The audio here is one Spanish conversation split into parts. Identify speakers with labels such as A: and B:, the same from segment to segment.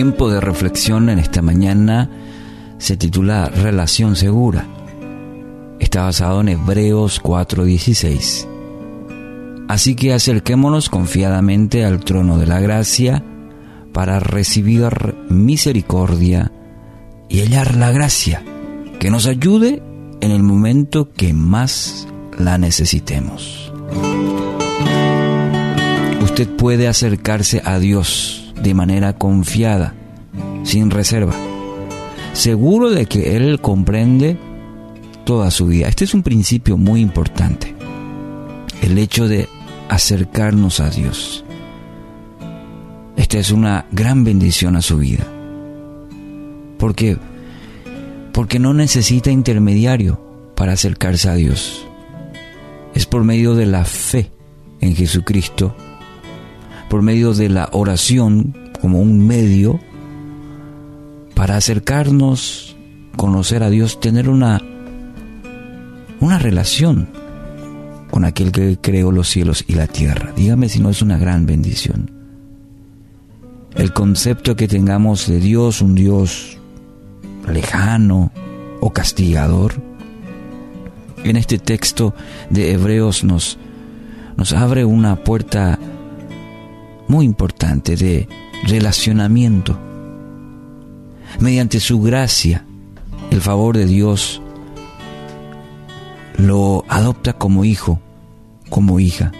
A: Tiempo de reflexión en esta mañana se titula Relación Segura. Está basado en Hebreos 4:16. Así que acerquémonos confiadamente al trono de la gracia para recibir misericordia y hallar la gracia que nos ayude en el momento que más la necesitemos. Usted puede acercarse a Dios de manera confiada, sin reserva, seguro de que Él comprende toda su vida. Este es un principio muy importante, el hecho de acercarnos a Dios. Esta es una gran bendición a su vida. ¿Por qué? Porque no necesita intermediario para acercarse a Dios. Es por medio de la fe en Jesucristo por medio de la oración como un medio para acercarnos, conocer a Dios, tener una, una relación con aquel que creó los cielos y la tierra. Dígame si no es una gran bendición. El concepto que tengamos de Dios, un Dios lejano o castigador, en este texto de Hebreos nos, nos abre una puerta muy importante de relacionamiento. Mediante su gracia, el favor de Dios lo adopta como hijo, como hija.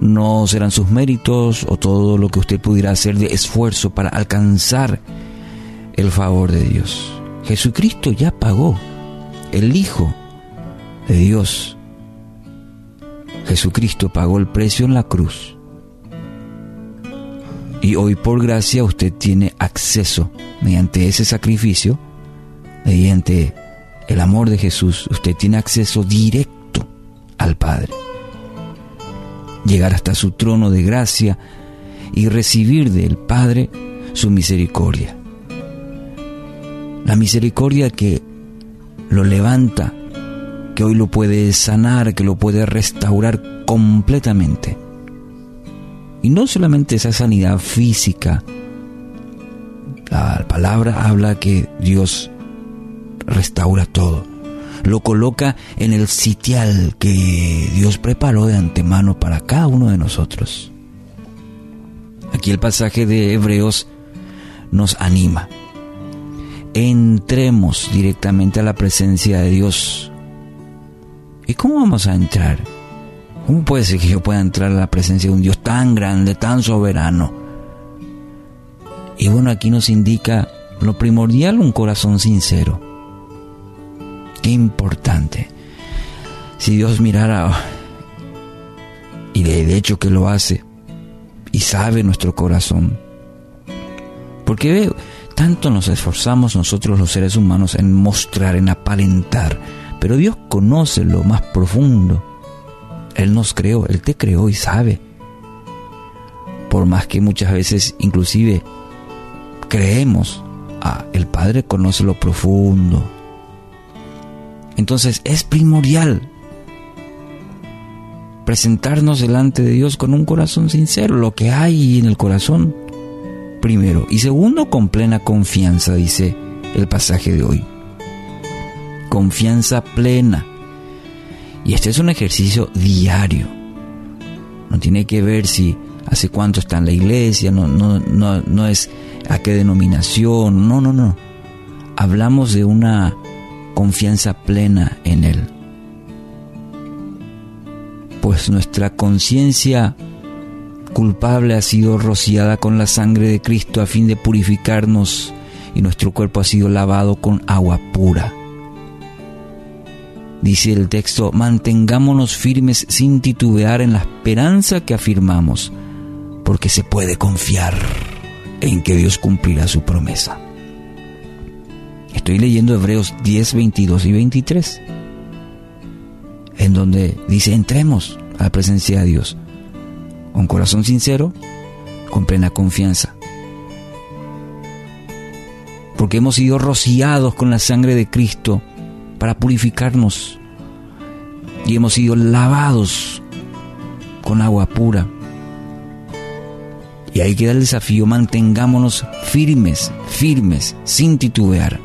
A: No serán sus méritos o todo lo que usted pudiera hacer de esfuerzo para alcanzar el favor de Dios. Jesucristo ya pagó, el Hijo de Dios. Jesucristo pagó el precio en la cruz y hoy por gracia usted tiene acceso mediante ese sacrificio, mediante el amor de Jesús, usted tiene acceso directo al Padre. Llegar hasta su trono de gracia y recibir del Padre su misericordia. La misericordia que lo levanta, que hoy lo puede sanar, que lo puede restaurar completamente y no solamente esa sanidad física, la palabra habla que Dios restaura todo. Lo coloca en el sitial que Dios preparó de antemano para cada uno de nosotros. Aquí el pasaje de Hebreos nos anima. Entremos directamente a la presencia de Dios. ¿Y cómo vamos a entrar? ¿Cómo puede ser que yo pueda entrar a la presencia de un Dios tan grande, tan soberano? Y bueno, aquí nos indica lo primordial, un corazón sincero. Qué importante. Si Dios mirara, y de hecho que lo hace, y sabe nuestro corazón, porque ve, tanto nos esforzamos nosotros los seres humanos en mostrar, en aparentar, pero Dios conoce lo más profundo él nos creó, Él te creó y sabe. Por más que muchas veces inclusive creemos, ah, el Padre conoce lo profundo. Entonces es primordial presentarnos delante de Dios con un corazón sincero, lo que hay en el corazón, primero. Y segundo, con plena confianza, dice el pasaje de hoy. Confianza plena y este es un ejercicio diario. No tiene que ver si hace cuánto está en la iglesia, no, no, no, no es a qué denominación, no, no, no. Hablamos de una confianza plena en Él. Pues nuestra conciencia culpable ha sido rociada con la sangre de Cristo a fin de purificarnos y nuestro cuerpo ha sido lavado con agua pura. Dice el texto, mantengámonos firmes sin titubear en la esperanza que afirmamos, porque se puede confiar en que Dios cumplirá su promesa. Estoy leyendo Hebreos 10, 22 y 23, en donde dice, entremos a la presencia de Dios con corazón sincero, con plena confianza. Porque hemos sido rociados con la sangre de Cristo para purificarnos y hemos sido lavados con agua pura. Y ahí queda el desafío, mantengámonos firmes, firmes, sin titubear.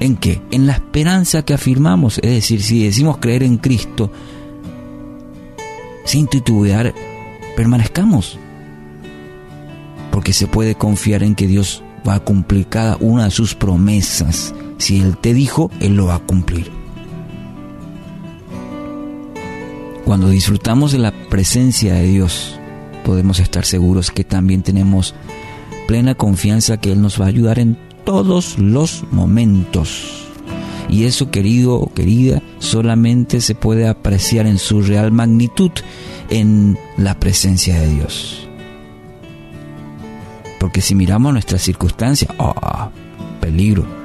A: ¿En qué? En la esperanza que afirmamos. Es decir, si decimos creer en Cristo, sin titubear, permanezcamos. Porque se puede confiar en que Dios va a cumplir cada una de sus promesas. Si Él te dijo, Él lo va a cumplir. Cuando disfrutamos de la presencia de Dios, podemos estar seguros que también tenemos plena confianza que Él nos va a ayudar en todos los momentos. Y eso, querido o querida, solamente se puede apreciar en su real magnitud en la presencia de Dios. Porque si miramos nuestras circunstancias, ¡ah! peligro.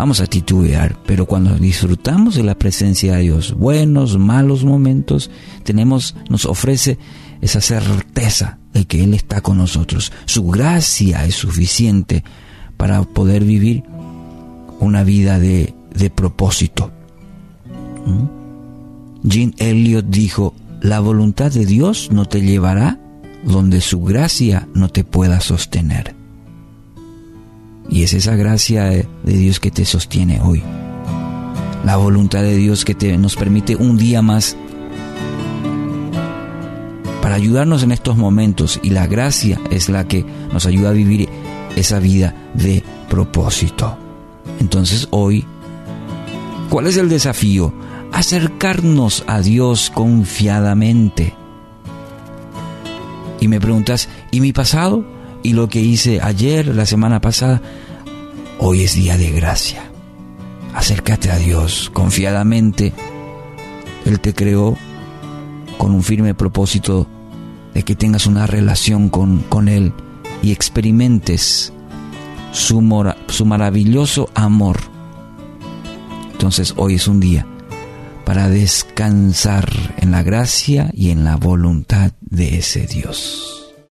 A: Vamos a titubear, pero cuando disfrutamos de la presencia de Dios, buenos, malos momentos, tenemos, nos ofrece esa certeza de que Él está con nosotros. Su gracia es suficiente para poder vivir una vida de, de propósito. ¿Mm? Jean Elliot dijo, la voluntad de Dios no te llevará donde su gracia no te pueda sostener. Y es esa gracia de, Dios que te sostiene hoy. La voluntad de Dios que te, nos permite un día más para ayudarnos en estos momentos. Y la gracia es la que nos ayuda a vivir esa vida de propósito. Entonces hoy, ¿cuál es el desafío? Acercarnos a Dios confiadamente y me preguntas, ¿y mi pasado? ¿Y lo que hice ayer, la semana pasada? Hoy es día de gracia. Acércate a Dios confiadamente. Él te creó con un firme propósito de que tengas una relación con, con Él y experimentes su, su maravilloso amor. Entonces hoy es un día para descansar en la gracia y en la voluntad de ese Dios.